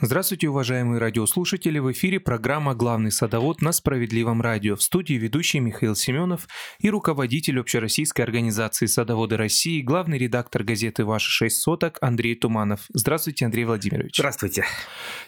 Здравствуйте, уважаемые радиослушатели! В эфире программа «Главный садовод» на Справедливом радио. В студии ведущий Михаил Семенов и руководитель общероссийской организации «Садоводы России», главный редактор газеты «Ваши шесть соток» Андрей Туманов. Здравствуйте, Андрей Владимирович. Здравствуйте.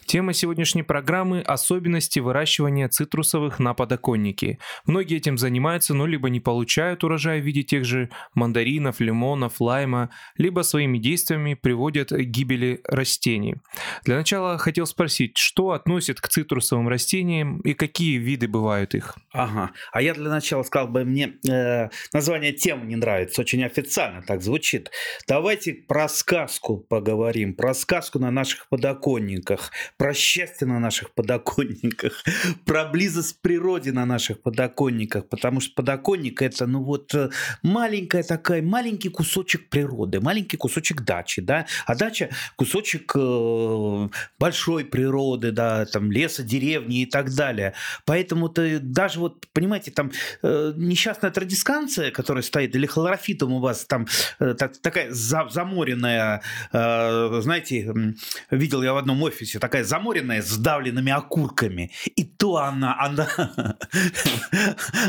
Тема сегодняшней программы – особенности выращивания цитрусовых на подоконнике. Многие этим занимаются, но либо не получают урожай в виде тех же мандаринов, лимонов, лайма, либо своими действиями приводят к гибели растений. Для начала хотел спросить, что относят к цитрусовым растениям и какие виды бывают их? Ага. А я для начала сказал бы, мне э, название темы не нравится, очень официально так звучит. Давайте про сказку поговорим, про сказку на наших подоконниках, про счастье на наших подоконниках, про близость природе на наших подоконниках, потому что подоконник это, ну вот, э, маленькая такая, маленький кусочек природы, маленький кусочек дачи, да, а дача кусочек э, большой природы, да, там леса, деревни и так далее. Поэтому-то даже вот, понимаете, там э, несчастная традисканция, которая стоит, или хлорофитом у вас там э, так, такая за, заморенная, э, знаете, видел я в одном офисе, такая заморенная с давленными окурками. И то она, она,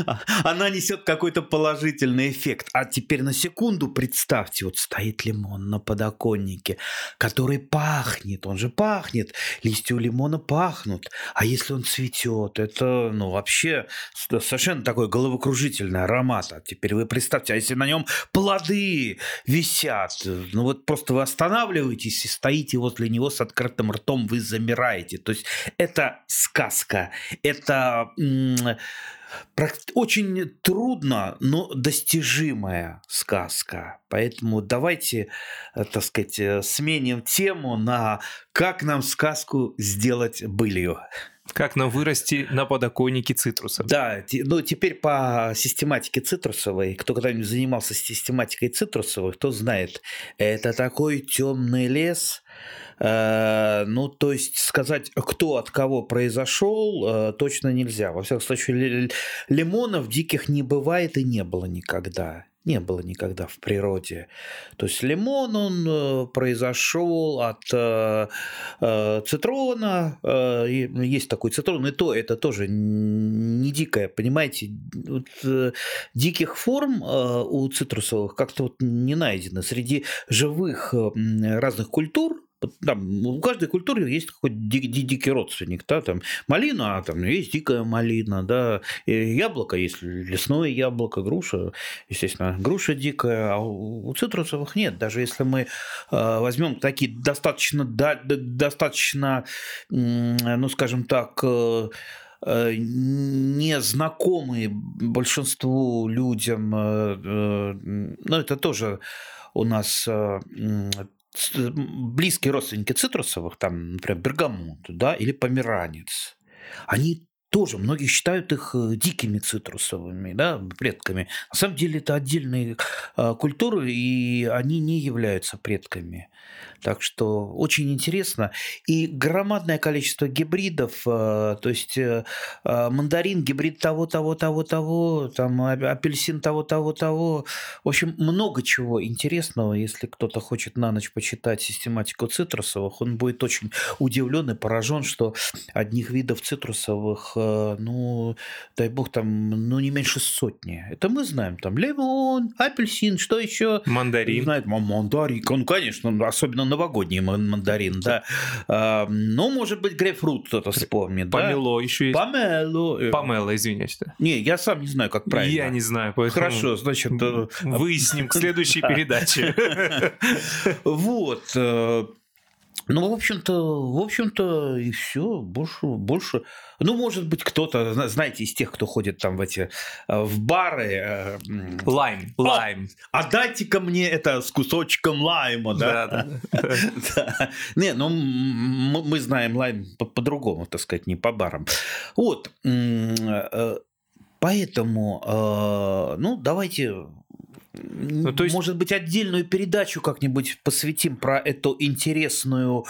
она несет какой-то положительный эффект. А теперь на секунду представьте, вот стоит лимон на подоконнике, который пахнет, он же пахнет, листья у лимона пахнут. А если он цветет, это, ну, вообще совершенно такой головокружительный аромат. А теперь вы представьте, а если на нем плоды висят, ну вот просто вы останавливаетесь и стоите возле него с открытым ртом, вы замираете. То есть это сказка, это очень трудно, но достижимая сказка. Поэтому давайте, э, так сказать, э, сменим тему на «Как нам сказку сделать былью». Как нам вырасти на подоконнике цитрусов? Да, ну теперь по систематике цитрусовой, кто когда-нибудь занимался систематикой цитрусовых, кто знает, это такой темный лес, Э, ну, то есть сказать, кто от кого произошел, э, точно нельзя. Во всяком случае, лимонов диких не бывает и не было никогда не было никогда в природе. То есть лимон, он э, произошел от э, цитрона, э, есть такой цитрон, и то это тоже не дикое, понимаете, вот, э, диких форм э, у цитрусовых как-то вот не найдено. Среди живых э, разных культур там, у каждой культуры есть какой-то ди- ди- дикий родственник, да, там малина, а там есть дикая малина, да, и яблоко есть лесное яблоко, груша, естественно, груша дикая, а у цитрусовых нет, даже если мы э, возьмем такие достаточно, да, достаточно, ну, скажем так, э, э незнакомые большинству людям, ну, это тоже у нас близкие родственники цитрусовых, там, например, бергамот, да, или померанец, они тоже многие считают их э, дикими цитрусовыми да, предками. На самом деле это отдельные э, культуры, и они не являются предками. Так что очень интересно. И громадное количество гибридов, э, то есть мандарин, гибрид того, того, того, того, там апельсин того, того, того. В общем, много чего интересного. Если кто-то хочет на ночь почитать систематику цитрусовых, он будет очень удивлен и поражен, что одних видов цитрусовых Э, ну, дай бог, там, ну, не меньше сотни. Это мы знаем, там, лимон, апельсин, что еще? Мандарин. Знает, мандарин, ну, конечно, особенно новогодний мандарин, да. А, ну, может быть, грейпфрут кто-то вспомнит, Помело да? еще есть. Помело. Э. Помело, извиняюсь. Не, я сам не знаю, как правильно. Я не знаю, поэтому... Хорошо, значит... Э, выясним к следующей передаче. Вот. Ну, в общем-то, в общем-то, и все, больше, больше. Ну, может быть, кто-то, знаете, из тех, кто ходит там в эти э, в бары. Э, лайм, лайм. А дайте-ка мне это с кусочком лайма, да? Да. Не, ну мы знаем лайм по-другому, так сказать, не по барам. Вот. Э, поэтому, ну, давайте ну, то есть... Может быть, отдельную передачу как-нибудь посвятим про эту интересную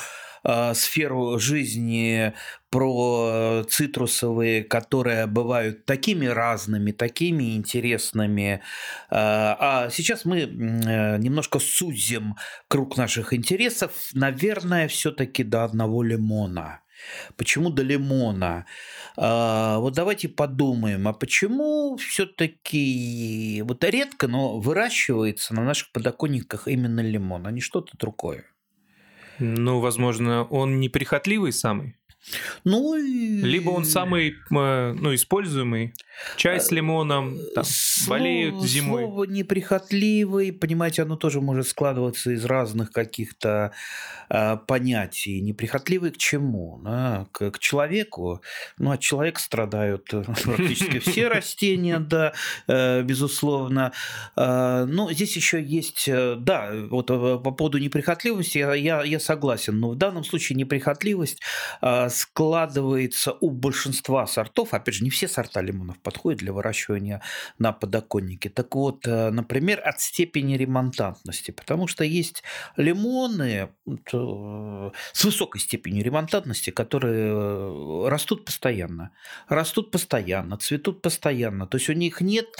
э, сферу жизни, про цитрусовые, которые бывают такими разными, такими интересными. А сейчас мы немножко сузим круг наших интересов, наверное, все-таки до одного лимона. Почему до лимона? А, вот давайте подумаем, а почему все-таки вот редко, но выращивается на наших подоконниках именно лимон, а не что-то другое? Ну, возможно, он неприхотливый самый. Ну, Либо он самый э, ну, используемый. Чай с лимоном, там, слово, болеют зимой. Слово неприхотливый, понимаете, оно тоже может складываться из разных каких-то э, понятий. Неприхотливый к чему? Да? К, к человеку. Ну, от человека страдают э, практически все растения, да, э, безусловно. Ну, здесь еще есть, да, вот по поводу неприхотливости я, я, я согласен, но в данном случае неприхотливость складывается у большинства сортов, опять же, не все сорта лимонов подходят для выращивания на подоконнике. Так вот, э, например, от степени ремонтантности, потому что есть лимоны э, с высокой степенью ремонтантности, которые э, растут постоянно, растут постоянно, цветут постоянно, то есть у них нет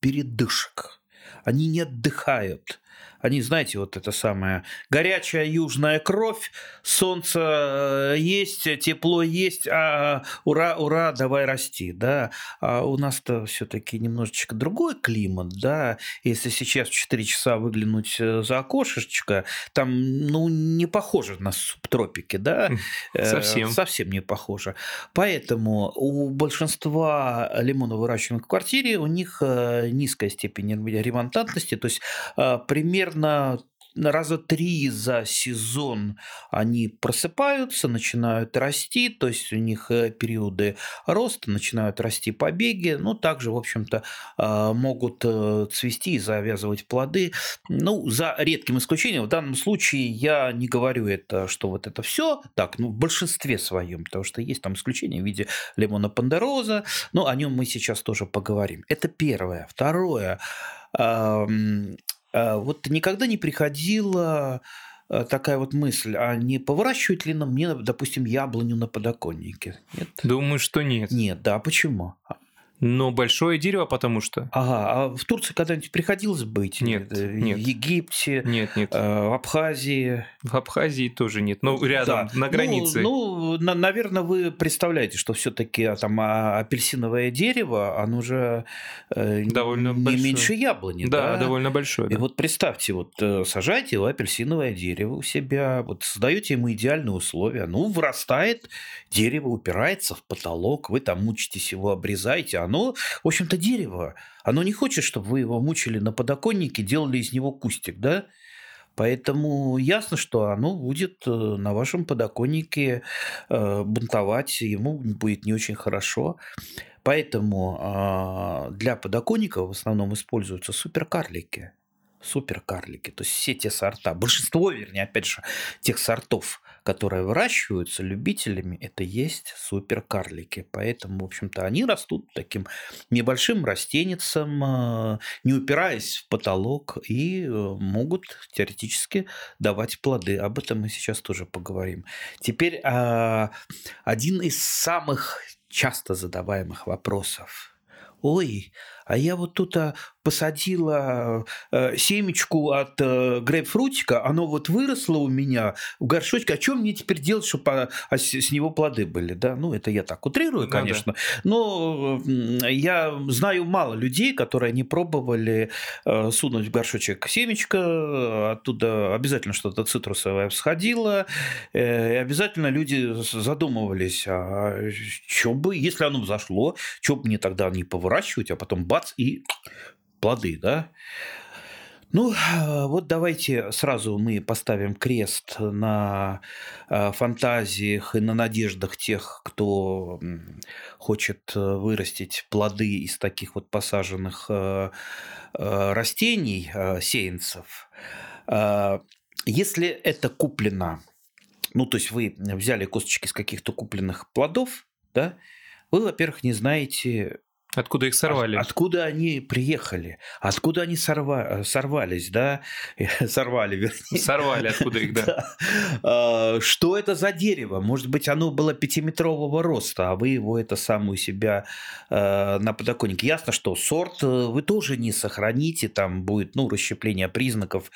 передышек, они не отдыхают они, знаете, вот это самое, горячая южная кровь, солнце э, есть, тепло есть, а ура, ура, давай расти, да. А у нас-то все-таки немножечко другой климат, да. Если сейчас в 4 часа выглянуть э, за окошечко, там, ну, не похоже на субтропики, да. Э, совсем. Совсем не похоже. Поэтому у большинства лимонов, выращиваемых в квартире, у них низкая степень ремонтантности, то есть примерно примерно раза три за сезон они просыпаются, начинают расти, то есть у них э, периоды роста, начинают расти побеги, ну, также, в общем-то, а, могут э, цвести и завязывать плоды. Ну, за редким исключением, в данном случае я не говорю это, что вот это все так, ну, в большинстве своем, потому что есть там исключения в виде лимона пандероза, но о нем мы сейчас тоже поговорим. Это первое. Второе, вот никогда не приходила а, такая вот мысль, а не поворачивать ли нам мне, допустим, яблоню на подоконнике? Нет? Думаю, что нет. Нет, да, почему? Но большое дерево, потому что. Ага, а в Турции когда-нибудь приходилось быть? Нет, в нет. Египте? Нет, нет. Э, в Абхазии? В Абхазии тоже нет. Ну, рядом, да. на границе. Ну, ну на, наверное, вы представляете, что все-таки а, там а, апельсиновое дерево, оно же э, довольно не большое. меньше яблони. Да, да? довольно большое. И вот представьте, вот э, сажаете вы апельсиновое дерево у себя, вот создаете ему идеальные условия, ну, вырастает, дерево упирается в потолок, вы там мучитесь его, обрезаете, оно, в общем-то, дерево. Оно не хочет, чтобы вы его мучили на подоконнике, делали из него кустик, да? Поэтому ясно, что оно будет э, на вашем подоконнике э, бунтовать, ему будет не очень хорошо. Поэтому а, для подоконников в основном используются суперкарлики. Суперкарлики, то есть все те сорта, большинство, вернее, опять же, тех сортов, которые выращиваются любителями, это есть суперкарлики. Поэтому, в общем-то, они растут таким небольшим растеницем, э, не упираясь в потолок, и э, могут теоретически давать плоды. Об этом мы сейчас тоже поговорим. Теперь а, один из самых часто задаваемых вопросов. Ой, а я вот тут а, посадила э, семечку от э, грейпфрутика, оно вот выросло у меня в горшочке, а что мне теперь делать, чтобы а, с, с него плоды были, да? Ну, это я так утрирую, ну, конечно, да. но я знаю мало людей, которые не пробовали э, сунуть в горшочек семечко, оттуда обязательно что-то цитрусовое всходило, и обязательно люди задумывались, а что бы, если оно взошло, что бы мне тогда не поворачивать, а потом бац, и плоды, да. Ну, вот давайте сразу мы поставим крест на э, фантазиях и на надеждах тех, кто хочет э, вырастить плоды из таких вот посаженных э, растений, сеянцев. Если это куплено, ну, то есть вы взяли косточки из каких-то купленных плодов, да, вы, во-первых, не знаете, Откуда их сорвали? От, откуда они приехали? Откуда они сорва, сорвались, да? Сорвали, вернее. Сорвали, откуда их, да. да. Что это за дерево? Может быть, оно было пятиметрового роста, а вы его это самое у себя э, на подоконнике. Ясно, что сорт э, вы тоже не сохраните, там будет, ну, расщепление признаков.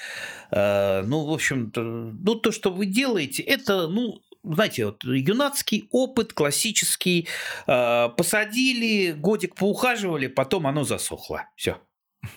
Э, ну, в общем, ну, то, что вы делаете, это, ну, знаете, вот юнацкий опыт, классический, э, посадили, годик поухаживали, потом оно засохло. Все.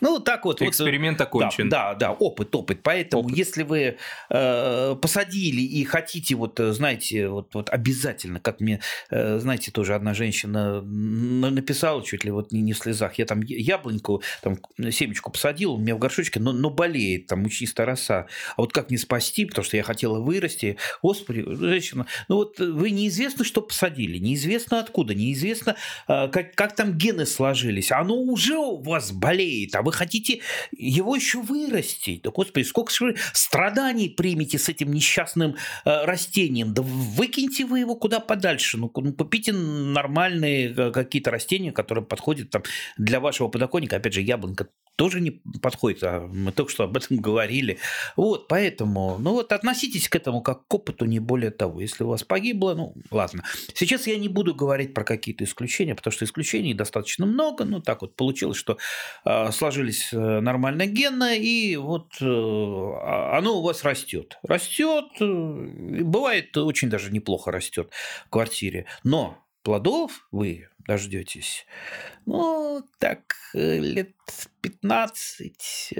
Ну, так вот. Эксперимент вот, окончен. Да, да, да, опыт, опыт. Поэтому, опыт. если вы э, посадили и хотите, вот, знаете, вот, вот обязательно, как мне, э, знаете, тоже одна женщина написала чуть ли вот не, не в слезах, я там яблоньку, там семечку посадил, у меня в горшочке, но, но болеет, там мучнистая роса. А вот как не спасти, потому что я хотела вырасти. Господи, женщина, ну вот вы неизвестно, что посадили, неизвестно откуда, неизвестно, э, как, как там гены сложились. Оно уже у вас болеет а вы хотите его еще вырастить. Да, господи, сколько же страданий примете с этим несчастным э, растением. Да выкиньте вы его куда подальше. Ну, ну купите нормальные э, какие-то растения, которые подходят там, для вашего подоконника. Опять же, яблонька тоже не подходит, а мы только что об этом говорили. Вот, поэтому, ну вот относитесь к этому как к опыту, не более того. Если у вас погибло, ну ладно. Сейчас я не буду говорить про какие-то исключения, потому что исключений достаточно много. Ну так вот получилось, что э, сложились нормально генно, и вот э, а, оно у вас растет. Растет, э, бывает очень даже неплохо растет в квартире. Но плодов вы дождетесь, ну, так, э, лет 15,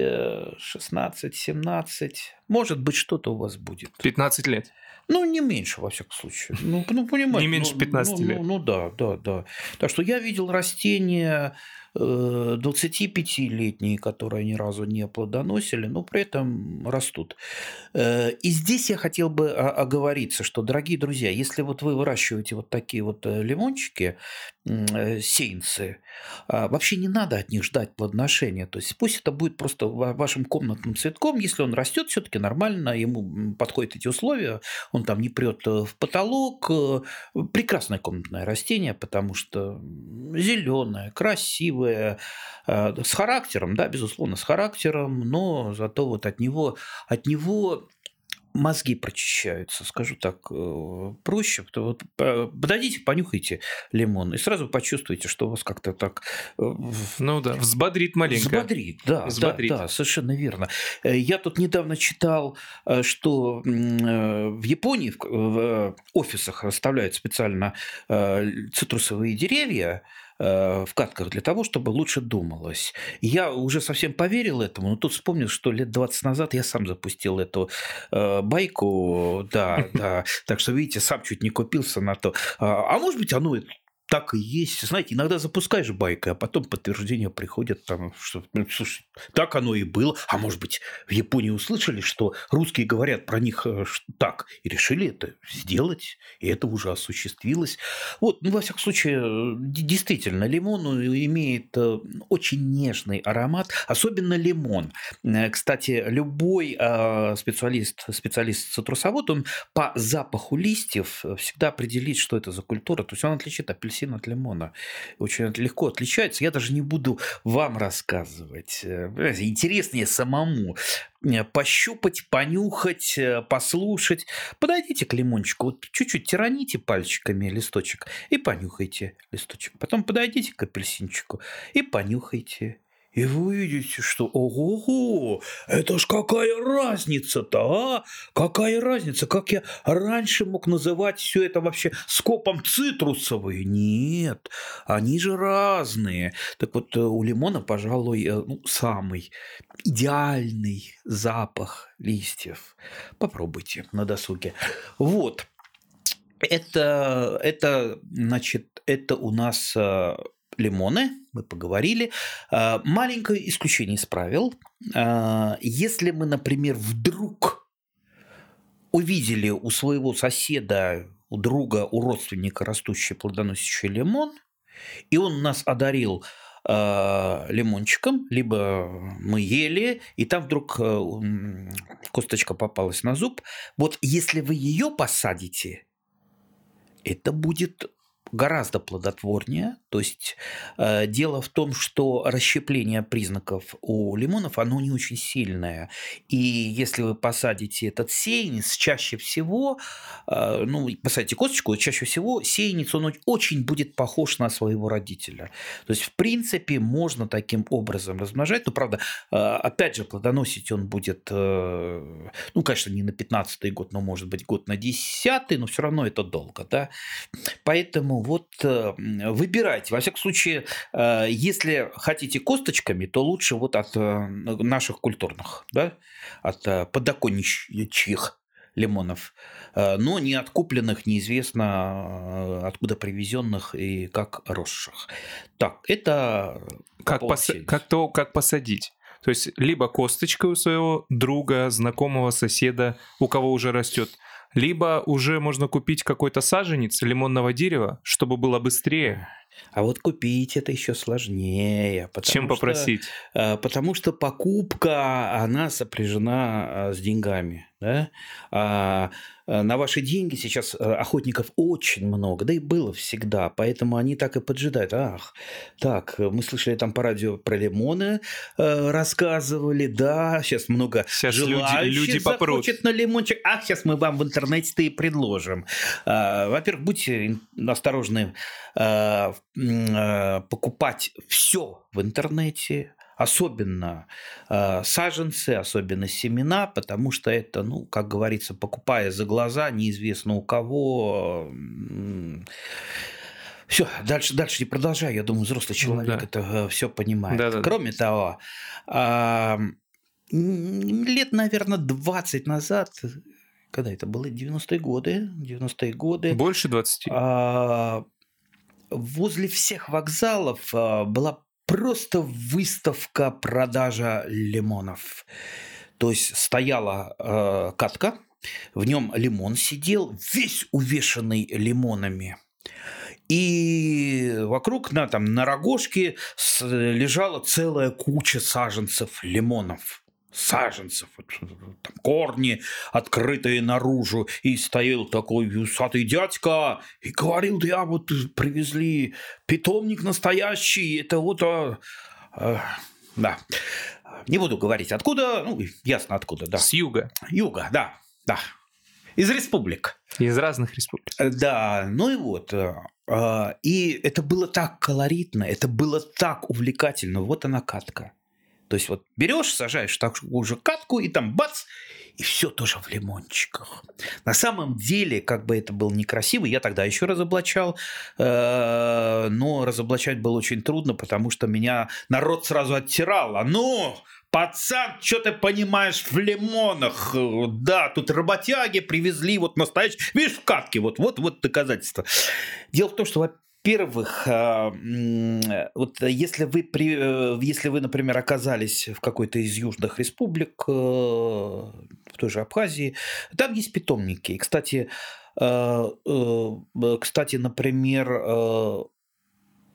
16, 17. Может быть, что-то у вас будет. 15 лет? Ну, не меньше, во всяком случае. Ну, ну понимаете. Не меньше 15 ну, лет. Ну, ну, да, да, да. Так что я видел растения 25-летние, которые ни разу не плодоносили, но при этом растут. Э, и здесь я хотел бы оговориться, что, дорогие друзья, если вот вы выращиваете вот такие вот э, лимончики, э, сеянцы, а, вообще не надо от них ждать плодоношения. То есть пусть это будет просто вашим комнатным цветком, если он растет все-таки нормально, ему подходят эти условия, он там не прет в потолок. Прекрасное комнатное растение, потому что зеленое, красивое, красивое, э, с характером, да, безусловно, с характером, но зато вот от него, от него мозги прочищаются, скажу так э, проще. Вот подойдите, понюхайте лимон, и сразу почувствуете, что у вас как-то так... Э, ну да, взбодрит маленько. Взбодрит, да, взбодрит. да, да, совершенно верно. Я тут недавно читал, что в Японии в офисах расставляют специально цитрусовые деревья, Э, в катках для того, чтобы лучше думалось. Я уже совсем поверил этому, но тут вспомнил, что лет 20 назад я сам запустил эту э, байку, да, да, так что, видите, сам чуть не купился на то. А, а может быть, оно так и есть. Знаете, иногда запускаешь байкой, а потом подтверждение приходит там, что, ну, слушай, так оно и было. А может быть, в Японии услышали, что русские говорят про них э, так, и решили это сделать, и это уже осуществилось. Вот, ну, во всяком случае, действительно, лимон имеет э, очень нежный аромат, особенно лимон. Э, кстати, любой специалист, специалист цитрусовод, он по запаху листьев всегда определит, что это за культура. То есть он отличит апельсин от лимона. Очень легко отличается. Я даже не буду вам рассказывать. Э, интереснее самому э, пощупать, понюхать, э, послушать. Подойдите к лимончику, вот чуть-чуть тираните пальчиками листочек и понюхайте листочек. Потом подойдите к апельсинчику и понюхайте и вы увидите, что ого-го, это ж какая разница-то, а? Какая разница, как я раньше мог называть все это вообще скопом цитрусовые? Нет, они же разные. Так вот, э, у лимона, пожалуй, э, ну, самый идеальный запах листьев. Попробуйте на досуге. Вот. Это, это, значит, это у нас э, лимоны, мы поговорили. А, маленькое исключение из правил. А, если мы, например, вдруг увидели у своего соседа, у друга, у родственника растущий плодоносящий лимон, и он нас одарил э, лимончиком, либо мы ели, и там вдруг косточка попалась на зуб. Вот если вы ее посадите, это будет гораздо плодотворнее. То есть э, дело в том, что расщепление признаков у лимонов, оно не очень сильное. И если вы посадите этот сеянец, чаще всего, э, ну, посадите косточку, чаще всего сеянец, он очень будет похож на своего родителя. То есть, в принципе, можно таким образом размножать. Но, правда, э, опять же, плодоносить он будет, э, ну, конечно, не на 15 год, но, может быть, год на 10 но все равно это долго, да. Поэтому вот э, выбирайте. Во всяком случае, э, если хотите косточками, то лучше вот от э, наших культурных, да, от подоконничьих лимонов, но не от купленных, неизвестно откуда привезенных и как росших. Так, это как, пос... как то, как посадить. То есть либо косточка у своего друга, знакомого, соседа, у кого уже растет, либо уже можно купить какой-то саженец лимонного дерева, чтобы было быстрее. А вот купить это еще сложнее. Чем попросить? Что, потому что покупка, она сопряжена а, с деньгами. Да? А Э, на ваши деньги сейчас э, охотников очень много, да и было всегда, поэтому они так и поджидают. Ах, так, мы слышали там по радио про лимоны э, рассказывали, да, сейчас много сейчас желающих люди, люди попрут. на лимончик. Ах, сейчас мы вам в интернете-то и предложим. Э, во-первых, будьте осторожны э, э, покупать все в интернете, особенно э, саженцы, особенно семена, потому что это, ну, как говорится, покупая за глаза, неизвестно у кого. Э, все, дальше, дальше не продолжаю. Я думаю, взрослый человек да. это э, все понимает. Да, да, Кроме да. того, э, лет, наверное, 20 назад когда это было? 90-е годы. 90-е годы. Больше 20? А, возле всех вокзалов а, была просто выставка продажа лимонов. То есть стояла э, катка, в нем лимон сидел, весь увешанный лимонами. И вокруг на, там, на рогожке лежала целая куча саженцев лимонов саженцев, там корни открытые наружу, и стоял такой усатый дядька и говорил, да вот привезли питомник настоящий, это вот, а, а, да, не буду говорить откуда, ну, ясно откуда, да. С юга. Юга, да, да. Из республик. Из разных республик. Да, ну и вот. А, и это было так колоритно, это было так увлекательно. Вот она катка. То есть вот берешь, сажаешь такую же катку, и там бац, и все тоже в лимончиках. На самом деле, как бы это было некрасиво, я тогда еще разоблачал, э, но разоблачать было очень трудно, потому что меня народ сразу оттирал. А ну, Пацан, что ты понимаешь в лимонах? Да, тут работяги привезли вот настоящие. Видишь, в катке, вот, вот, вот доказательства. Дело в том, что, во-первых, а, вот если вы, э, если вы, например, оказались в какой-то из южных республик, э, в той же Абхазии, там есть питомники. Кстати, э, кстати, например,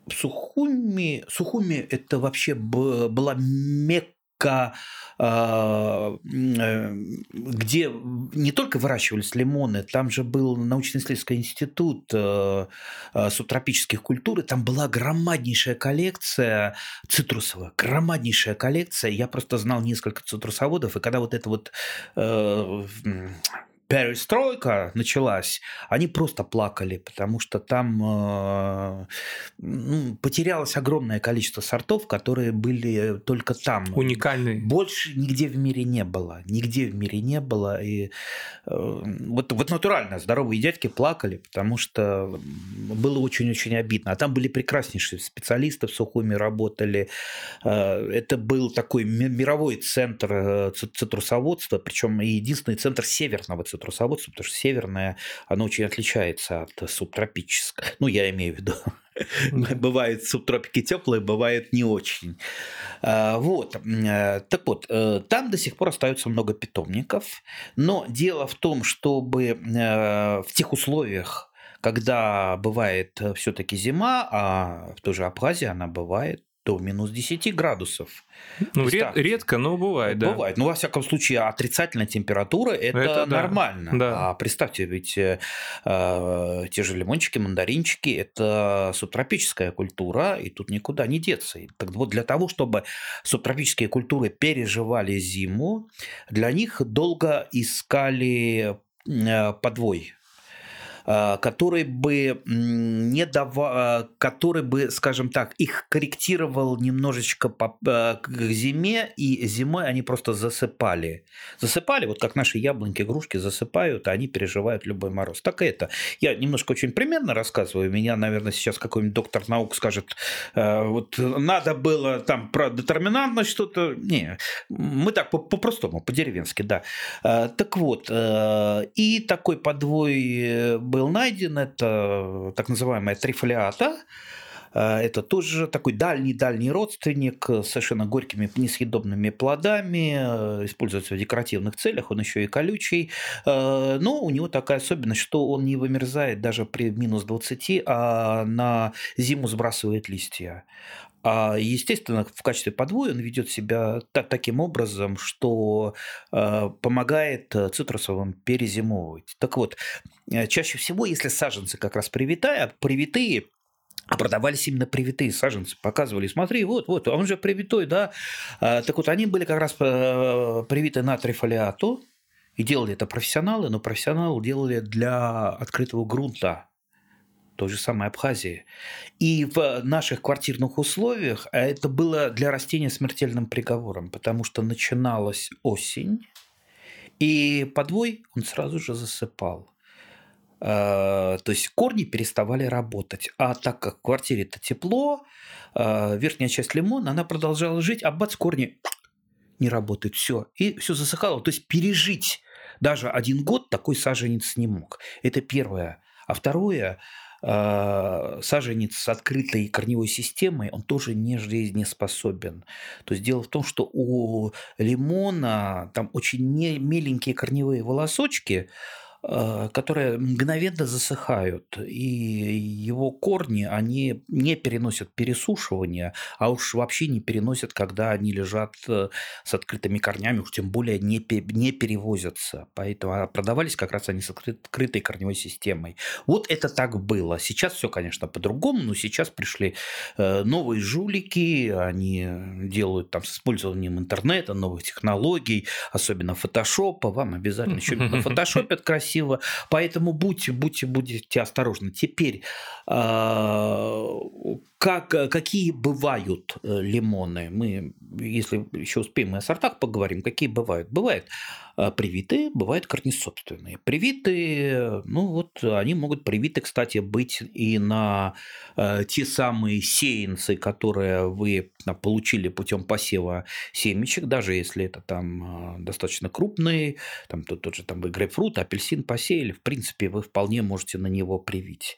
Сухуми, Сухуми это вообще была мекка а, э, где не только выращивались лимоны, там же был научно-исследовательский институт э, э, субтропических культур, и там была громаднейшая коллекция цитрусовая, громаднейшая коллекция. Я просто знал несколько цитрусоводов, и когда вот это вот перестройка началась, они просто плакали, потому что там э, ну, потерялось огромное количество сортов, которые были только там. Уникальные. Больше нигде в мире не было. Нигде в мире не было. И э, вот, вот натурально здоровые дядьки плакали, потому что было очень-очень обидно. А там были прекраснейшие специалисты в Сухуми работали. Э, это был такой мировой центр цитрусоводства, причем единственный центр северного цитрусоводства трусоводство, потому что северное, оно очень отличается от субтропического. Ну, я имею в виду. Бывают субтропики теплые, бывает не очень. А, вот. Э, так вот, э, там до сих пор остается много питомников, но дело в том, чтобы э, в тех условиях, когда бывает все-таки зима, а в той же Абхазии она бывает до минус 10 градусов. Ну, ред, редко, но бывает, да. Бывает. Ну, во всяком случае, отрицательная температура – это, это нормально. Да. А представьте, ведь э, э, те же лимончики, мандаринчики – это субтропическая культура, и тут никуда не деться. Так вот, для того, чтобы субтропические культуры переживали зиму, для них долго искали э, подвой который бы не давал, э, который бы, скажем так, их корректировал немножечко по, э, к зиме, и зимой они просто засыпали. Засыпали, вот как наши яблоньки, игрушки засыпают, а они переживают любой мороз. Так и это. Я немножко очень примерно рассказываю. Меня, наверное, сейчас какой-нибудь доктор наук скажет, вот надо было там про детерминантность что-то. Не, мы так по-простому, по-деревенски, да. Так вот, и такой подвой был найден, это так называемая трифолиата, э, это тоже такой дальний-дальний родственник с совершенно горькими несъедобными плодами, э, используется в декоративных целях, он еще и колючий, э, но у него такая особенность, что он не вымерзает даже при минус 20, а на зиму сбрасывает листья. А, естественно, в качестве подвоя он ведет себя так, таким образом, что э, помогает э, цитрусовым перезимовывать. Так вот, э, чаще всего, если саженцы как раз привитая, привитые, а продавались именно привитые саженцы. Показывали, смотри, вот, вот, он же привитой, да. А, так вот, они были как раз привиты на трифолиату, и делали это профессионалы, но профессионалы делали для открытого грунта, той же самой Абхазии. И в наших квартирных условиях это было для растения смертельным приговором, потому что начиналась осень, и подвой он сразу же засыпал. А, то есть корни переставали работать. А так как в квартире-то тепло, а, верхняя часть лимона, она продолжала жить, а бац, корни не работают. Все. И все засыхало. То есть пережить даже один год такой саженец не мог. Это первое. А второе, саженец с открытой корневой системой, он тоже не жизнеспособен. То есть дело в том, что у лимона там очень меленькие корневые волосочки, которые мгновенно засыхают, и его корни, они не переносят пересушивания, а уж вообще не переносят, когда они лежат э, с открытыми корнями, уж тем более не, не перевозятся. Поэтому а продавались как раз они с открытой корневой системой. Вот это так было. Сейчас все, конечно, по-другому, но сейчас пришли э, новые жулики, они делают там с использованием интернета, новых технологий, особенно фотошопа. Вам обязательно еще фотошопят красиво красиво. Поэтому будьте, будьте, будьте осторожны. Теперь, а, как, какие бывают э, лимоны? Мы, если еще успеем, мы о сортах поговорим. Какие бывают? Бывают а, привитые, бывают корнесобственные. Привитые, ну вот они могут привиты, кстати, быть и на э, те самые сеянцы, которые вы получили путем посева семечек, даже если это там достаточно крупные, там тот, тот же там грейпфрут, апельсин посеяли, в принципе, вы вполне можете на него привить.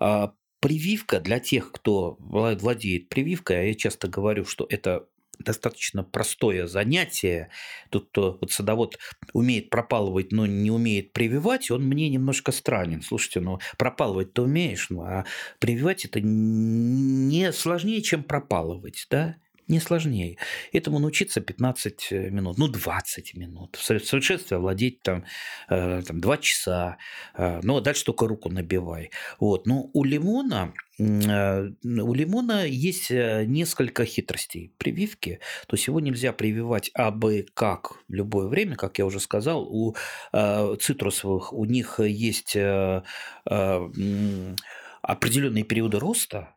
А, прививка для тех, кто владеет прививкой, а я часто говорю, что это достаточно простое занятие. Тут вот садовод умеет пропалывать, но не умеет прививать, он мне немножко странен. Слушайте, ну пропалывать ты умеешь, ну, а прививать это не сложнее, чем пропалывать, да? Не сложнее. Этому научиться 15 э, минут, ну 20 минут. В совершенстве овладеть там, э, там 2 часа, э, ну а дальше только руку набивай. Вот. Но у лимона у лимона есть несколько хитростей прививки. То есть его нельзя прививать абы как в любое время, как я уже сказал. У цитрусовых у них есть определенные периоды роста,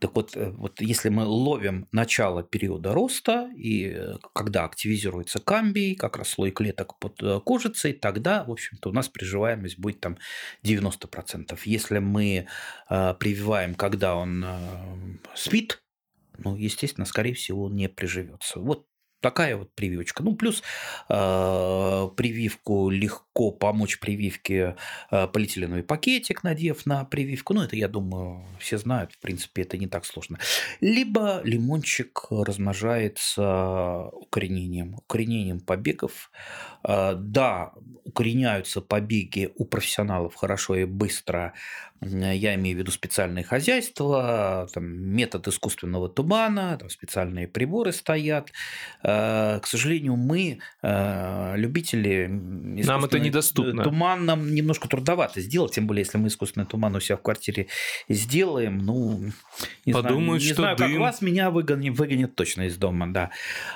так вот, э, вот если мы ловим начало периода роста, и э, когда активизируется камбий, как раз слой клеток под э, кожицей, тогда, в общем-то, у нас приживаемость будет там 90%. Если мы прививаем, когда он спит, ну, естественно, скорее всего, он не приживется. Вот Такая вот прививочка. Ну, плюс э, прививку легко помочь прививке э, полиэтиленовый пакетик, надев на прививку. Ну, это, я думаю, все знают. В принципе, это не так сложно. Либо лимончик размножается укоренением. Укоренением побегов. Э, да, укореняются побеги у профессионалов хорошо и быстро Я имею в виду специальные хозяйства, там, метод искусственного тумана, там специальные приборы стоят. К сожалению, мы, любители нам это недоступно. Туман нам немножко трудновато сделать, тем более, если мы искусственный туман у себя в квартире сделаем. Ну, не Подумают, знаю, не что знаю, дым... как вас, меня выгонят, выгонят точно из дома, да.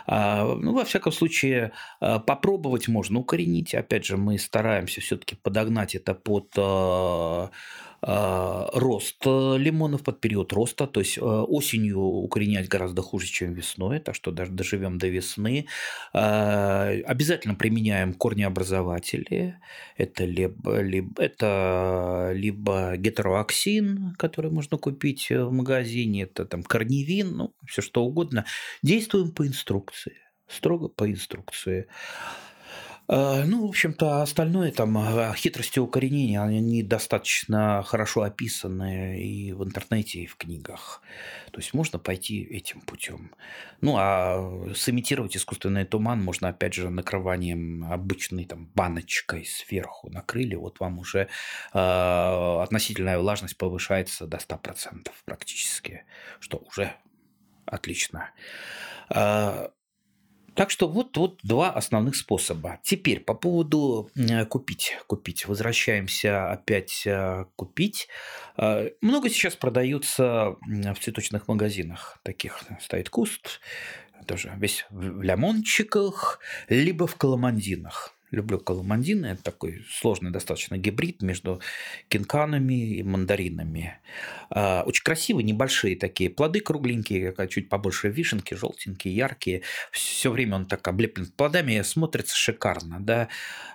Ну, во всяком случае, попробовать можно укоренить. Опять же, мы стараемся все-таки подогнать это под а, рост э, лимонов под период роста, то есть э, осенью укоренять гораздо хуже, чем весной, так что даже доживем до весны. А, обязательно применяем корнеобразователи, это либо, либо, это либо гетероаксин, который можно купить в магазине, это там корневин, ну, все что угодно. Действуем по инструкции, строго по инструкции. Э, ну, в общем-то, остальное там э, хитрости укоренения, они достаточно хорошо описаны и в интернете, и в книгах. То есть можно пойти этим путем. Ну, а сымитировать искусственный туман можно, опять же, накрыванием обычной там баночкой сверху накрыли, вот вам уже э, относительная влажность повышается до 100% практически, что уже отлично. Э, так что вот, вот два основных способа. Теперь по поводу купить. Купить. Возвращаемся опять э, купить. Э, много сейчас продаются в цветочных магазинах. Таких стоит куст, тоже весь в лямончиках, либо в коломандинах. Люблю каламандины. Это такой сложный достаточно гибрид между кинканами и мандаринами. А, очень красивые, небольшие такие плоды кругленькие, чуть побольше вишенки, желтенькие, яркие. Все время он так облеплен плодами, смотрится шикарно. Да?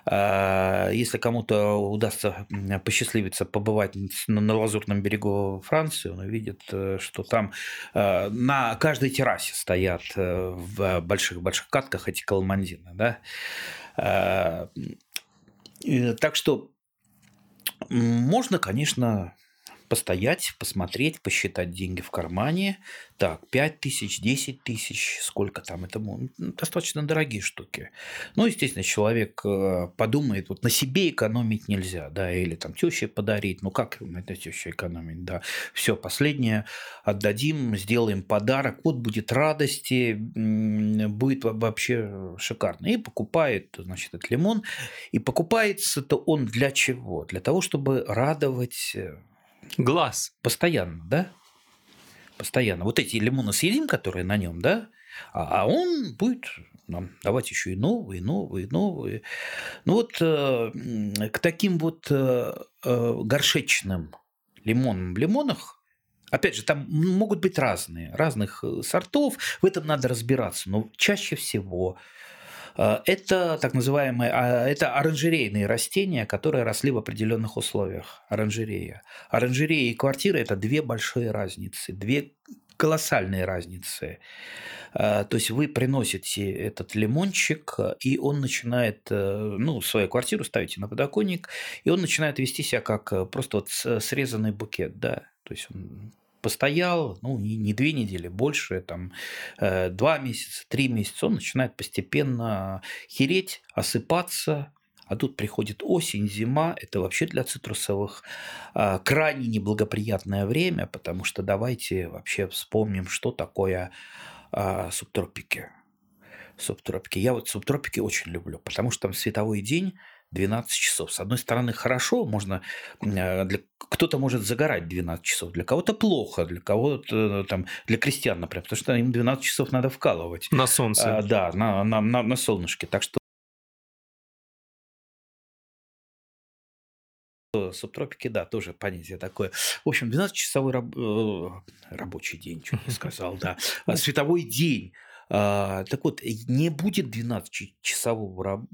А, если кому-то удастся посчастливиться побывать на Лазурном берегу Франции, он увидит, э, что там э, на каждой террасе стоят э, в больших-больших катках эти каламандины. Да? Э, так что можно, конечно, постоять, посмотреть, посчитать деньги в кармане. Так, 5 тысяч, 10 тысяч, сколько там, это достаточно дорогие штуки. Ну, естественно, человек э, подумает, вот на себе экономить нельзя, да, или там теще подарить, ну как это теще экономить, да. Все, последнее отдадим, сделаем подарок, вот будет радости, будет вообще шикарно. И покупает, значит, этот лимон, и покупается-то он для чего? Для того, чтобы радовать э, Глаз. Постоянно, да? Постоянно. Вот эти лимоны съедим, которые на нем, да? А, а он будет нам давать еще и новые, новые, новые. Ну вот э, к таким вот э, э, горшечным лимонам в лимонах Опять же, там могут быть разные, разных сортов, в этом надо разбираться, но чаще всего это так называемые, а, это оранжерейные растения, которые росли в определенных условиях. Оранжерея. Оранжерея и квартира – это две большие разницы, две колоссальные разницы. Э, то есть вы приносите этот лимончик, и он начинает, э, ну, свою квартиру ставите на подоконник, и он начинает вести себя как просто вот срезанный букет, да. То есть он постоял, ну, не, не две недели, больше, там, э, два месяца, три месяца, он начинает постепенно хереть, осыпаться, а тут приходит осень, зима, это вообще для цитрусовых э, крайне неблагоприятное время, потому что давайте вообще вспомним, что такое э, субтропики. Субтропики. Я вот субтропики очень люблю, потому что там световой день 12 часов. С одной стороны, хорошо, можно э, для кто-то может загорать 12 часов, для кого-то плохо, для кого-то э, там для крестьян, например, потому что им 12 часов надо вкалывать. На солнце. А, да, на, на, на, на солнышке. Так что субтропики, да, тоже понятие такое. В общем, 12-часовой раб... Э, рабочий день, что я сказал, да. А световой день а, так вот, не будет 12-часового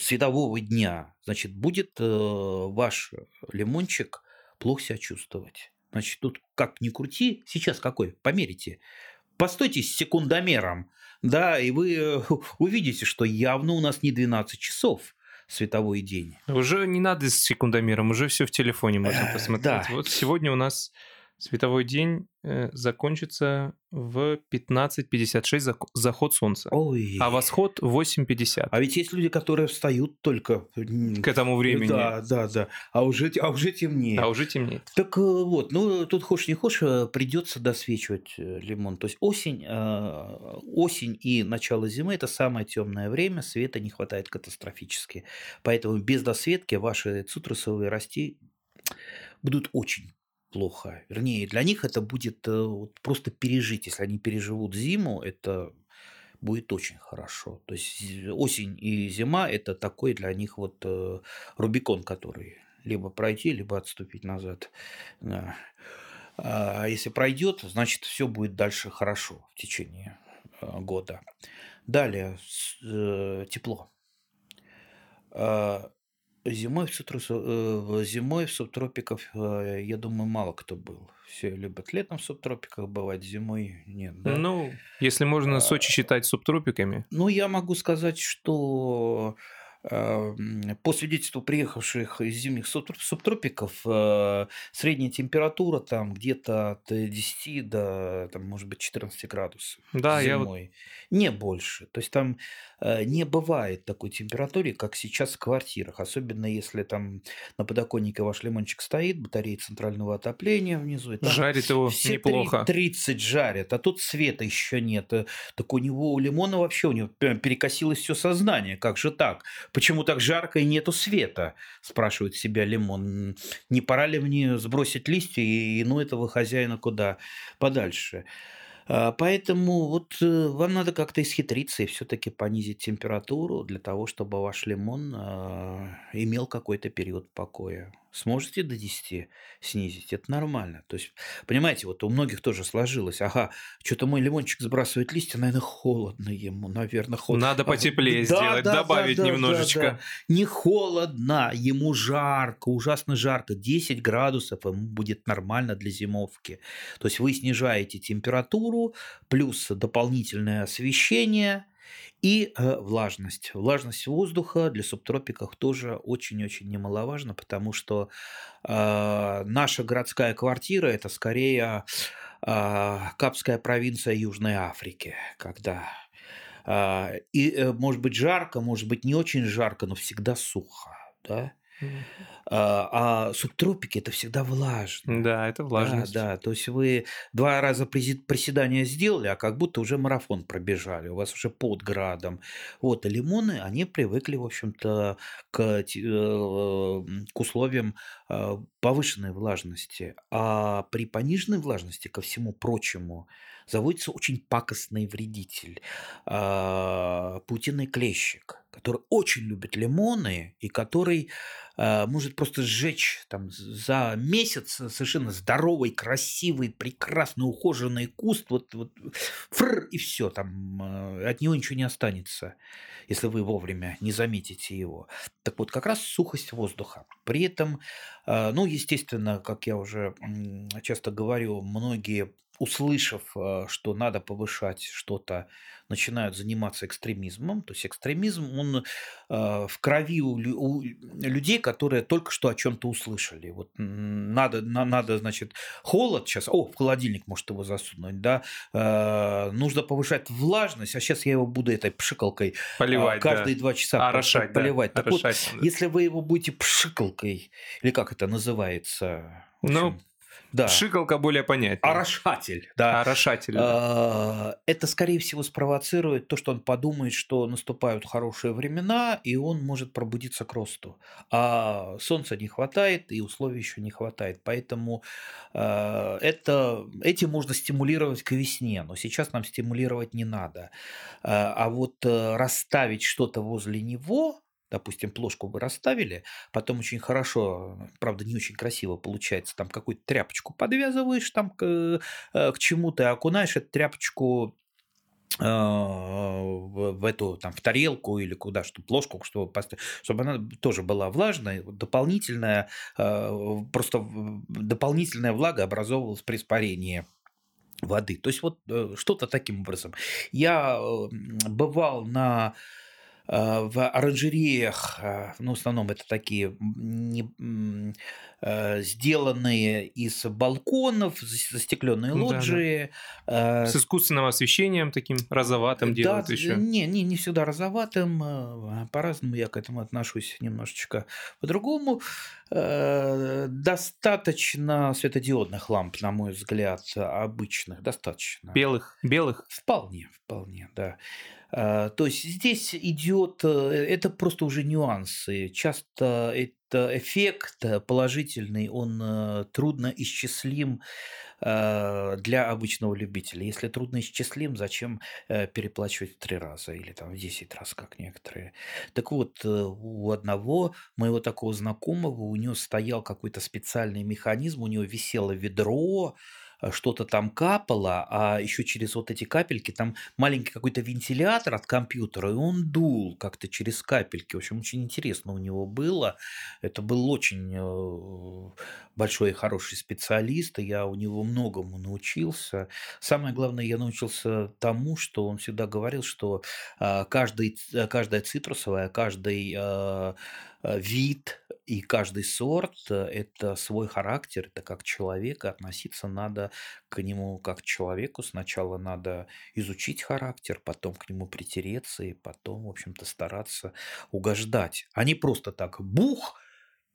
светового дня, значит, будет э, ваш лимончик плохо себя чувствовать. Значит, тут как ни крути, сейчас какой, померите. Постойте с секундомером, да, и вы э, увидите, что явно у нас не 12 часов световой день. Уже не надо с секундомером, уже все в телефоне можно посмотреть. Да. Вот сегодня у нас Световой день э, закончится в 15.56 зак- заход солнца, Ой. а восход в 8.50. А ведь есть люди, которые встают только К этому времени. Да, да, да. А уже, а уже темнее. А уже темнеет. Так э, вот, ну тут хочешь не хочешь, э, придется досвечивать лимон. То есть осень, э, осень и начало зимы это самое темное время, света не хватает катастрофически. Поэтому без досветки ваши цитрусовые расти будут очень плохо. Вернее, для них это будет э, просто пережить. Если они переживут зиму, это будет очень хорошо. То есть осень и зима это такой для них вот э, Рубикон, который либо пройти, либо отступить назад. Да. А если пройдет, значит все будет дальше хорошо в течение э, года. Далее тепло. А, Зимой в, цитрусо- э, зимой в субтропиках, э, я думаю, мало кто был. Все любят летом в субтропиках бывать, зимой нет. Да? Ну, если можно Сочи считать субтропиками. Ну, я могу сказать, что по свидетельству приехавших из зимних субтроп- субтропиков э, средняя температура там где-то от 10 до, там, может быть, 14 градусов Да, я зимой. Не больше. То есть там э, не бывает такой температуры, как сейчас в квартирах. Особенно если там на подоконнике ваш лимончик стоит, батарея центрального отопления внизу. И там жарит его все неплохо. 30 жарят, а тут света еще нет. Э, Так у него, у лимона вообще у него перекосилось все сознание. Как же так? Почему так жарко и нету света? Спрашивает себя лимон. Не пора ли мне сбросить листья и ну этого хозяина куда подальше? А, Поэтому вот э, вам надо как-то исхитриться и все-таки понизить температуру для того, чтобы ваш лимон а, имел какой-то период покоя. Сможете до 10 снизить? Это нормально. То есть, понимаете, вот у многих тоже сложилось. Ага, что-то мой лимончик сбрасывает листья, наверное, холодно ему, наверное, холодно. Надо А, потеплее да, сделать, да, да, добавить да, да, немножечко. да. Не холодно, ему жарко, ужасно жарко. 10 градусов ему будет нормально для зимовки. То есть вы снижаете температуру, плюс дополнительное освещение и э, влажность. Влажность воздуха для субтропиков тоже очень-очень немаловажно, потому что э, наша городская квартира это скорее э, Капская провинция Южной Африки, когда а, и э, может быть жарко, может быть не очень жарко, но всегда сухо, да. Мгм. А, а субтропики это всегда влажно. Да, это влажность. Да, да, то есть вы два раза приседания сделали, а как будто уже марафон пробежали, у вас уже под градом. Вот, а лимоны, они привыкли, в общем-то, к, э, к условиям э, повышенной влажности. А при пониженной влажности, ко всему прочему, заводится очень пакостный вредитель, а, паутинный клещик, который очень любит лимоны и который а, просто сжечь там за месяц совершенно здоровый, красивый, прекрасно ухоженный куст, вот, вот фр, и все, там э, от него ничего не останется, если вы вовремя не заметите его. Так вот, как раз сухость воздуха. При этом, э, ну, естественно, как я уже часто говорю, многие услышав, э, что надо повышать что-то, начинают заниматься экстремизмом. То есть экстремизм, он э, в крови у, лю- у людей, которые только что о чем-то услышали. Вот надо, на- надо, значит, холод сейчас, о, в холодильник может его засунуть, да, э, нужно повышать влажность, а сейчас я его буду этой пшикалкой а, Поливать, да. каждые два часа Орошать, да, поливать. Так вот, орошать надо. если вы его будете пшикалкой, или как это называется? Ну, да. Пшикалка более понятнее. Орошатель, да. Орошатель. да. А, Это, скорее всего, спровоцирует то, что он подумает, что наступают хорошие времена, и он может пробудиться к росту. А солнца не хватает, и условий еще не хватает. Поэтому а, это, этим можно стимулировать к весне, но сейчас нам стимулировать не надо. А а вот э, расставить что-то возле него, допустим, плошку вы расставили, потом очень хорошо, правда, не очень красиво получается, там какую-то тряпочку подвязываешь там к, э, к чему-то, окунаешь эту тряпочку э, в, эту там в тарелку или куда, чтобы ложку, чтобы поставить, чтобы она тоже была влажной, дополнительная, э, просто дополнительная влага образовывалась при испарении воды. То есть вот э, что-то таким образом. Я э, бывал на э, в оранжереях, э, ну, в основном это такие не- э, сделанные из балконов, застекленные Ну да, да. лоджии. э, С искусственным освещением таким розоватым да, делают еще. Не, не, не всегда розоватым, э, по-разному я к этому отношусь немножечко по-другому. Э, Достаточно светодиодных ламп, на мой взгляд, обычных, достаточно. Белых, белых. Вполне, вполне, да. А, То есть здесь идет, э, это просто уже нюансы. Часто это эффект э, положительный, он э, трудно исчислим э, для обычного любителя. Если трудно исчислим, зачем э, переплачивать в три раза или там в 10 раз, как некоторые. Так вот, э, у одного моего такого знакомого, у него стоял какой-то специальный механизм, у него висело ведро, э, что-то там капало, а еще через вот эти капельки там маленький какой-то вентилятор от компьютера, и он дул как-то через капельки. В общем, очень интересно у него было. Это был очень э, большой и хороший специалист, и я у него многому научился. Самое главное, я научился тому, что он всегда говорил, что а, каждый, каждая цитрусовая, каждый вид и каждый сорт э, это свой характер, это как человек, относиться надо к нему как к человеку. Сначала надо изучить характер, потом к нему притереться и потом, в общем-то, стараться угождать. А не просто так бух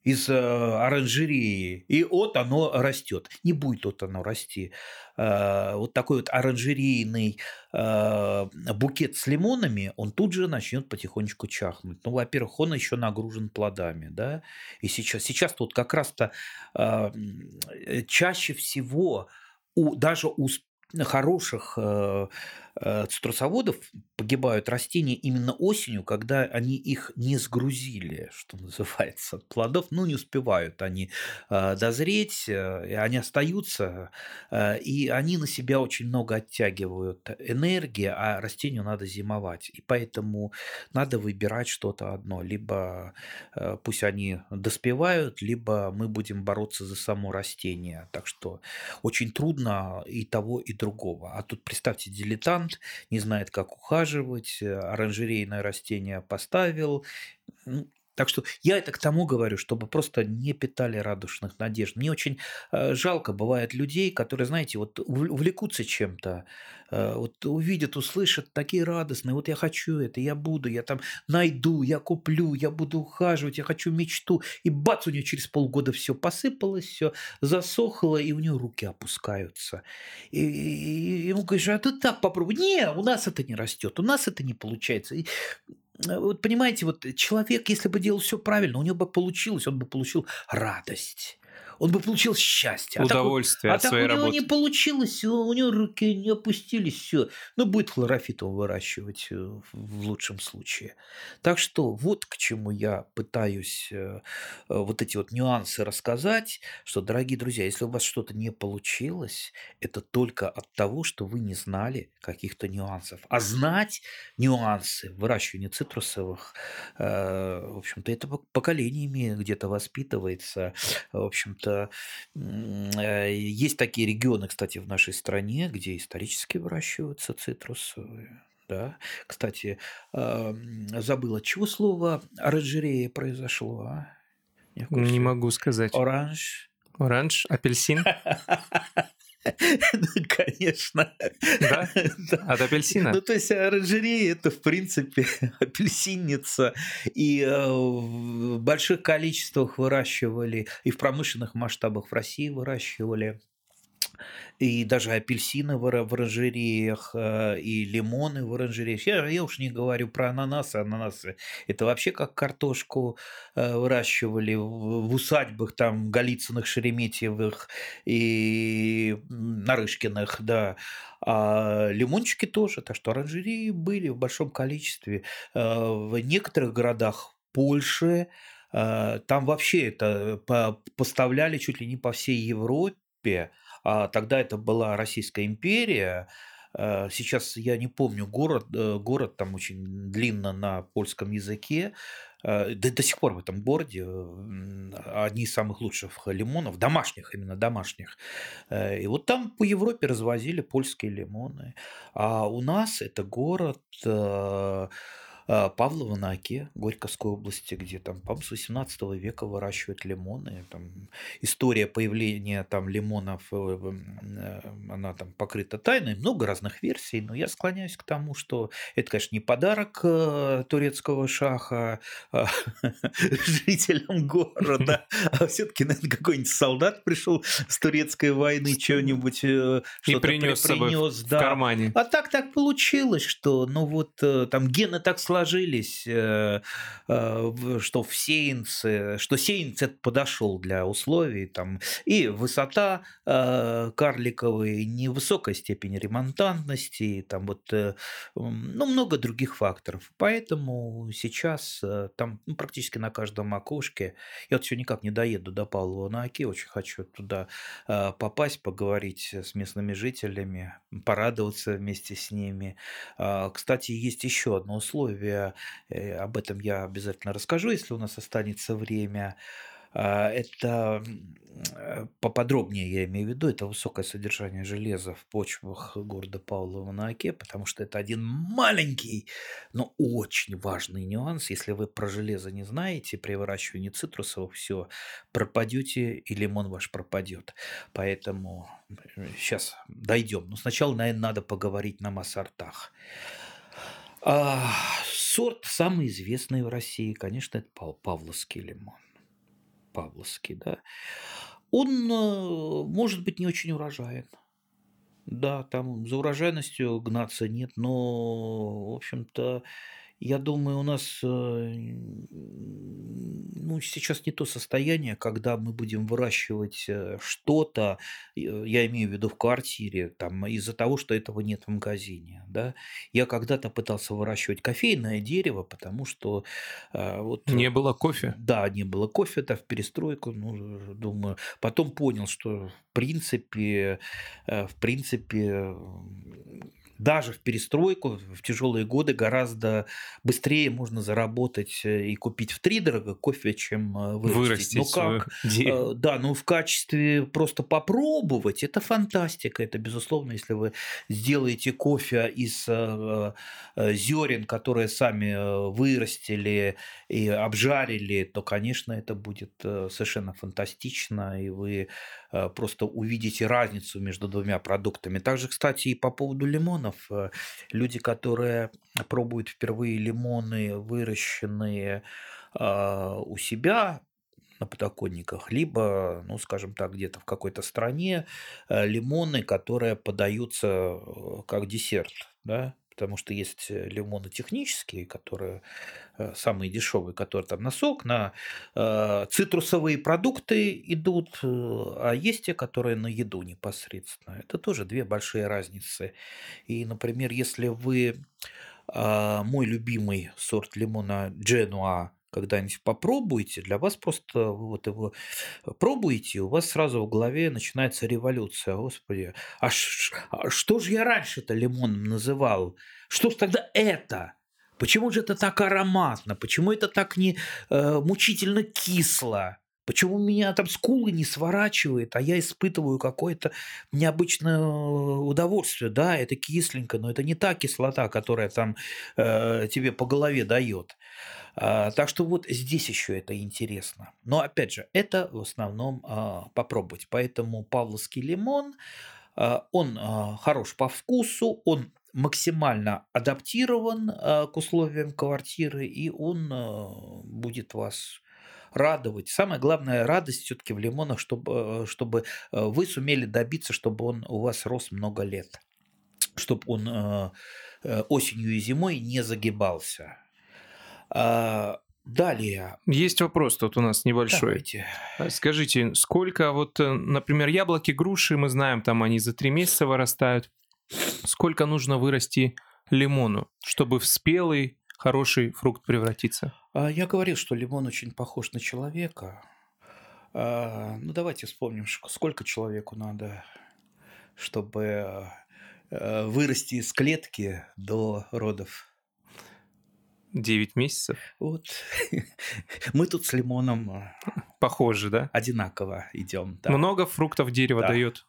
из э, оранжереи, и вот оно растет. Не будет вот оно расти. Э, вот такой вот оранжерейный э, букет с лимонами, он тут же начнет потихонечку чахнуть. Ну, во-первых, он еще нагружен плодами, да, и сейчас, сейчас вот как раз-то чаще всего у, даже у хороших цитрусоводов погибают растения именно осенью, когда они их не сгрузили, что называется, плодов, ну, не успевают они э, дозреть, э, и они остаются, э, и они на себя очень много оттягивают энергии, а растению надо зимовать. И поэтому надо выбирать что-то одно. Либо э, пусть они доспевают, либо мы будем бороться за само растение. Так что очень трудно и того, и другого. А тут представьте, дилетант не знает, как ухаживать, э, оранжерейное растение поставил. Так что я это к тому говорю, чтобы просто не питали радужных надежд. Мне очень э, жалко бывает людей, которые, знаете, вот увл- увлекутся чем-то, э, вот увидят, услышат, такие радостные, вот я хочу это, я буду, я там найду, я куплю, я буду ухаживать, я хочу мечту. И бац, у нее через полгода все посыпалось, все засохло, и у нее руки опускаются. И, и- и ему говоришь, а ты так попробуй. Не, у нас это не растет, у нас это не получается. Вот понимаете, вот человек, если бы делал все правильно, у него бы получилось, он бы получил радость. Он бы получил счастье. А так Удовольствие а от так своей у него работы. не получилось, у него руки не опустились, все. Ну, будет хлорофитом выращивать э, в лучшем случае. Так что вот к чему я пытаюсь э, э, вот эти вот нюансы рассказать, что, дорогие друзья, если у вас что-то не получилось, это только от того, что вы не знали каких-то нюансов. А знать нюансы выращивания цитрусовых, в общем-то, это пок- поколениями где-то воспитывается. В общем-то, есть такие регионы, кстати, в нашей стране, где исторически выращиваются цитрусовые. Да. Кстати, а, м, забыл, от чего слово оранжерея произошло, а? Не могу сказать. Оранж. Оранж, апельсин, конечно. да? От апельсина. Ну, то есть оранжерея это, в принципе, апельсинница. И э, в больших количествах выращивали, и в промышленных масштабах в России выращивали. И даже апельсины в в оранжереях, э, и лимоны в оранжереях. Я, я уж не говорю про ананасы. Ананасы это вообще как картошку э, выращивали в, усадьбах там Голицыных, Шереметьевых и Нарышкиных, да. А лимончики тоже. Так что оранжереи были в большом количестве. Э, В некоторых городах Польши там вообще это по- поставляли чуть ли не по всей Европе. А тогда это была Российская империя. Э, Сейчас я не помню город, э, город там очень длинно на польском языке. Э, Да до сих пор в этом городе одни из самых лучших лимонов, домашних именно домашних. И вот там по Европе развозили польские лимоны. А у нас это город Павлова на Оке, Горьковской области, где там, с 18 века выращивают лимоны. Там, история появления там лимонов, э, э, она там покрыта тайной, много разных версий, но я склоняюсь к тому, что это, конечно, не подарок э, турецкого шаха а, жителям города, а все-таки, наверное, какой-нибудь солдат пришел с турецкой войны, что-нибудь что-то принес, принес да. в кармане. А так так получилось, что, ну вот, там гены так сложились, что в Сейнце, что Сейнц это подошел для условий, там, и высота карликовой, невысокая степень ремонтантности, там вот, ну, много других факторов. Поэтому сейчас там ну, практически на каждом окошке, я вот все никак не доеду до Павлова на Оке, очень хочу туда попасть, поговорить с местными жителями, порадоваться вместе с ними. Кстати, есть еще одно условие, э, об этом я обязательно расскажу, если у нас останется время. А, это э, поподробнее я имею в виду, это высокое содержание железа в почвах города Павлова на Оке, потому что это один маленький, но очень важный нюанс. Если вы про железо не знаете, при выращивании цитрусов все, пропадете и лимон ваш пропадет. Поэтому сейчас э, дойдем. Но сначала, наверное, надо поговорить нам о сортах. А, сорт самый известный в России, конечно, это Павловский лимон. Павловский, да, он э, может быть не очень урожаен. Да, там за урожайностью гнаться нет, но, в общем-то, я думаю, у нас э, ну, сейчас не то состояние, когда мы будем выращивать э, что-то, э, я имею в виду в квартире, там, из-за того, что этого нет в магазине. Да? Я когда-то пытался выращивать кофейное дерево, потому что вот... Не было кофе? Да, не было кофе, это в перестройку, ну, думаю. Потом понял, что в принципе, в принципе, даже в перестройку, в тяжелые годы гораздо быстрее можно заработать э, и купить в три дорого кофе, чем э, вырастить. вырастить ну как? Э, да, ну в качестве просто попробовать, это фантастика. Это, безусловно, если вы сделаете кофе из зерен, которые сами вырастили и обжарили, то, конечно, это будет совершенно фантастично, и вы просто увидите разницу между двумя продуктами. Также, кстати, и по поводу лимонов. Э, люди, которые пробуют впервые лимоны, выращенные а, у себя, на подоконниках, либо, ну, скажем так, где-то в какой-то стране э, лимоны, которые подаются э, как десерт, да, потому что есть лимоны технические, которые самые дешевые, которые там на сок, на э, цитрусовые продукты идут, а есть те, которые на еду непосредственно. Это тоже две большие разницы. И, например, если вы э, мой любимый сорт лимона Дженуа когда-нибудь попробуйте, для вас просто вот его пробуете, у вас сразу в голове начинается революция. Господи, а, ш, а что же я раньше-то лимоном называл? Что ж тогда это? Почему же это так ароматно? Почему это так не э, мучительно кисло? Почему меня там скулы не сворачивает, а я испытываю какое-то необычное удовольствие? Да, это кисленько, но это не та кислота, которая там э, тебе по голове дает. А, так что вот здесь еще это интересно. Но опять же, это в основном а, попробовать. Поэтому павловский лимон, а, он а, хорош по вкусу, он максимально адаптирован к условиям квартиры, и он будет вас радовать. Самая главная радость все-таки в лимонах, чтобы, чтобы э, вы сумели добиться, чтобы он у вас рос много лет, чтобы он э, э, осенью и зимой не загибался. А, далее. Есть вопрос тут у нас небольшой. Давайте. Скажите, сколько вот, например, яблоки, груши, мы знаем, там они за три месяца вырастают. Сколько нужно вырасти лимону, чтобы в спелый хороший фрукт превратиться? А, я говорил, что лимон очень похож на человека. А, ну, давайте вспомним, сколько человеку надо, чтобы э, вырасти из клетки до родов. 9 месяцев. Вот. Мы тут с лимоном э, похоже, да? Одинаково идем. Да. Много фруктов дерево да. дает.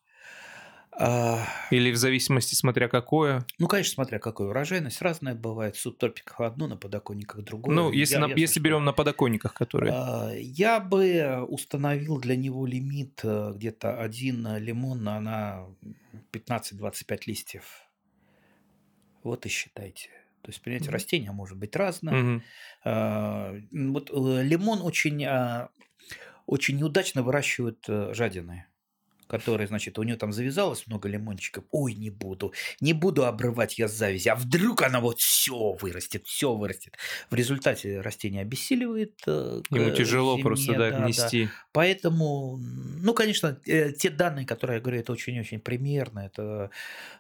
А, Или в зависимости, смотря какое? ну, конечно, смотря какой урожайность, разная бывает. В субтропиках одно, на подоконниках другое. Ну, если, Я- на- ясно, если что- берем на подоконниках, которые... А, Я бы установил для него лимит э, где-то один лимон на, на 15-25 листьев. Вот и считайте. То есть, понимаете, Мгм. растение может быть разное. Мгм. А, Вот э, лимон очень, очень неудачно выращивают э, жадины которые, значит, у нее там завязалось много лимончиков. Ой, не буду, не буду обрывать я зависть. А вдруг она вот все вырастет, все вырастет. В результате растение обессиливает. э, Ему тяжело зиме, просто, да, нести. Поэтому, ну, конечно, э, те данные, которые я говорю, это очень-очень примерно, это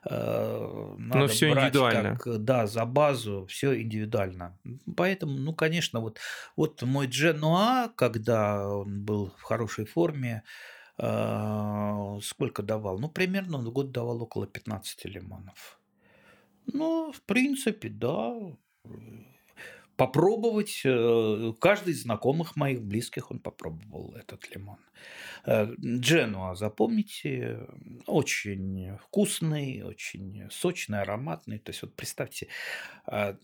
э, надо всё брать индивидуально. как, да, за базу, все индивидуально. Поэтому, ну, конечно, вот, вот мой Дженуа, когда он был в хорошей форме, сколько давал? Ну, примерно в год давал около 15 лимонов. Ну, в принципе, да. Попробовать. э, Каждый из знакомых моих близких, он попробовал этот лимон. Э, Дженуа, запомните, очень вкусный, очень сочный, ароматный. То есть вот представьте, э,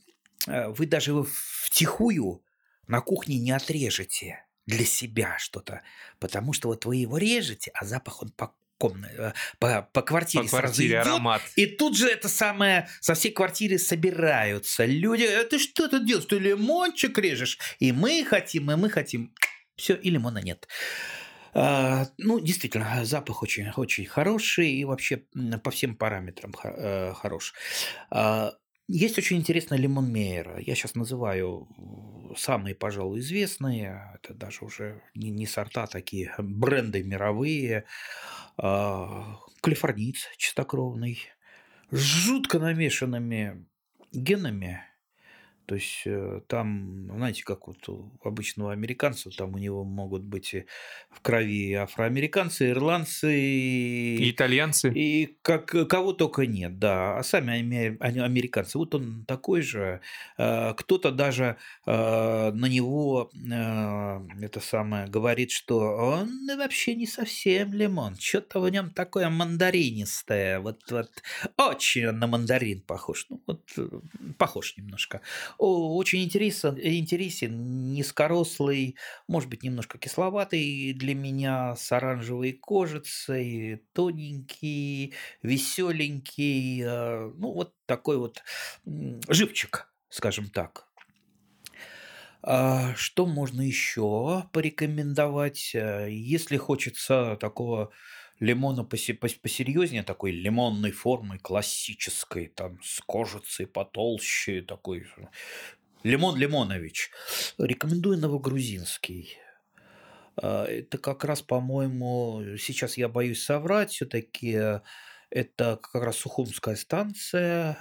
вы даже его втихую на кухне не отрежете для себя что-то, потому что вот вы его режете, а запах он по комнате, по, по квартире, По квартире идет, аромат. и тут же это самое со всей квартиры собираются люди. «А ты что тут делаешь? Ты лимончик режешь? И мы хотим, и мы хотим. Все, и лимона нет. А, ну, действительно, запах очень, очень хороший и вообще по всем параметрам э, хорош. А, есть очень интересный лимон Мейера. Я сейчас называю самые, пожалуй, известные. Это даже уже не, не сорта, а такие бренды мировые. А, Калифорниец чистокровный. С жутко намешанными генами. То есть э, там, знаете, как вот у обычного американца, там у него могут быть в крови афроамериканцы, ирландцы, И итальянцы. и как, кого только нет, да. А сами американцы, вот он такой же. Э, Кто-то даже э, на него э, это самое говорит, что он вообще не совсем лимон. Что-то в нем такое мандаринистое. Вот, вот очень он на мандарин похож. Ну, вот э, похож немножко. Очень интересен, интересен, низкорослый, может быть, немножко кисловатый для меня, с оранжевой кожицей, тоненький, веселенький, э, ну, вот такой вот живчик, скажем так. А Что можно еще порекомендовать? Э, Если хочется такого лимона посе- пос- посерьезнее, такой лимонной формы, классической, там, с кожицей потолще, такой Лимон Лимонович. Рекомендую новогрузинский. А, Это как раз, по-моему, сейчас я боюсь соврать, все-таки это как раз Сухумская станция.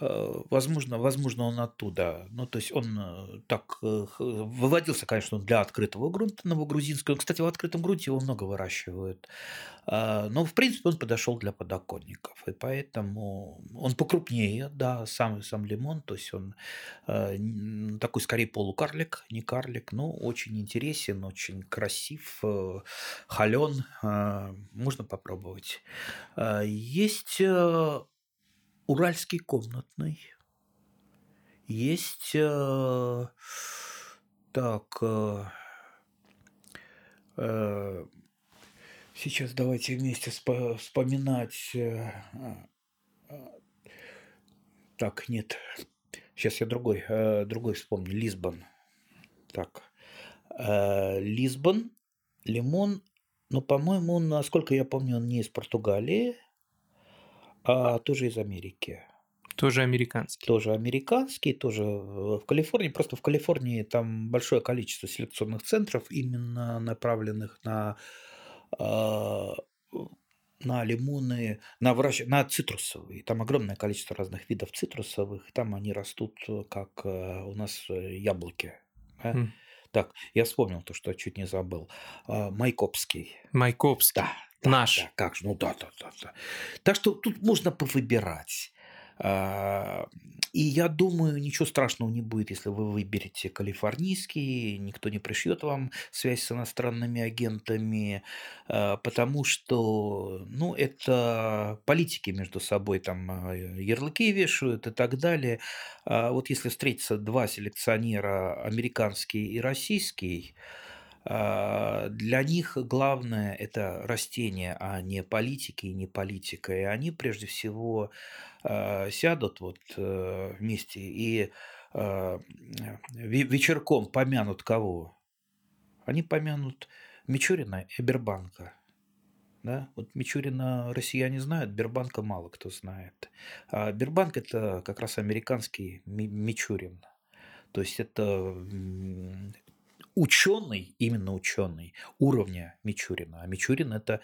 Э, Возможно, возможно, он оттуда. Ну, то есть он э, так э, выводился, конечно, для открытого грунта новогрузинского. Кстати, в открытом грунте его много выращивают. А, Но, в принципе, он подошел для подоконников. И поэтому он покрупнее, да, сам, сам лимон. То есть он такой скорее полукарлик, не карлик, но очень интересен, очень красив, холен. Можно попробовать. Есть уральский комнатный. Есть э, так. э, э, Сейчас давайте вместе спо- вспоминать. Так, нет. Сейчас я другой, другой вспомню. Лисбон. Так. Лисбон, лимон. Но, по-моему, он, насколько я помню, он не из Португалии, а тоже из Америки. Тоже американский. Тоже американский, тоже э, в Калифорнии. Просто в Калифорнии там большое количество селекционных центров, именно направленных на, а, на лимоны, на, выращ- на цитрусовые. Там огромное количество разных видов цитрусовых. Там они растут, э, как э, у нас яблоки. да. М. Так, я вспомнил то, что чуть не забыл. А, Майкопский. Майкопский. Да, да, Наш. да, как же, ну да, да, да, да. Так что тут можно повыбирать. А, и я думаю, ничего страшного не будет, если вы выберете калифорнийский, никто не пришьет вам связь с иностранными агентами, а, потому что, ну, это политики между собой там а, ярлыки вешают и так далее. Вот если встретятся два селекционера, американский и российский, для них главное это растение, а не политики и не политика. И они прежде всего а, сядут вот э, вместе и а, вечерком помянут кого? Они помянут Мичурина и Бербанка. Да? Вот Мичурина россияне знают, Бербанка мало кто знает. А Бербанк это как раз американский Мичурин. То есть это ученый, именно ученый уровня Мичурина. А Мичурин это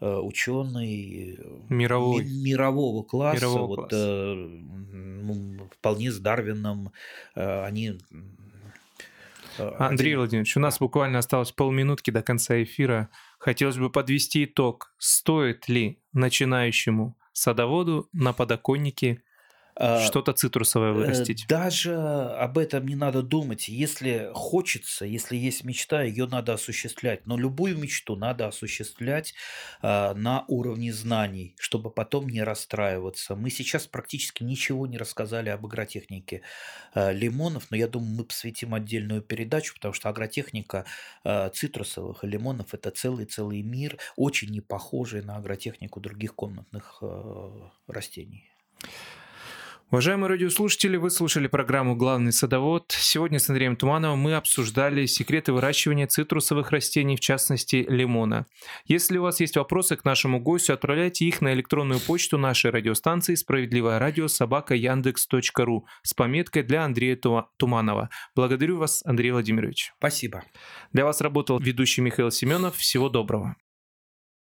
э, ученый э, Мировой. мирового класса, Мирового вот класса. э, вполне с Дарвином э, они. э, Андрей один- Владимирович, у нас буквально осталось полминутки до конца эфира. Хотелось бы подвести итог. Стоит ли начинающему садоводу на подоконнике что-то цитрусовое Э, вырастить? Даже об этом не надо думать. Если хочется, если есть мечта, ее надо осуществлять. Но любую мечту надо осуществлять а, на уровне знаний, чтобы потом не расстраиваться. Мы сейчас практически ничего не рассказали об агротехнике а, лимонов, но я думаю, мы посвятим отдельную передачу, потому что агротехника а, цитрусовых и лимонов это целый-целый мир, очень не похожий на агротехнику других комнатных а, растений. Уважаемые радиослушатели, вы слушали программу «Главный садовод». Сегодня с Андреем Тумановым мы обсуждали секреты выращивания цитрусовых растений, в частности лимона. Если у вас есть вопросы к нашему гостю, отправляйте их на электронную почту нашей радиостанции «Справедливое радио» собака яндекс.ру с пометкой для Андрея Тума- Туманова. Благодарю вас, Андрей Владимирович. Спасибо. Для вас работал ведущий Михаил Семенов. Всего доброго.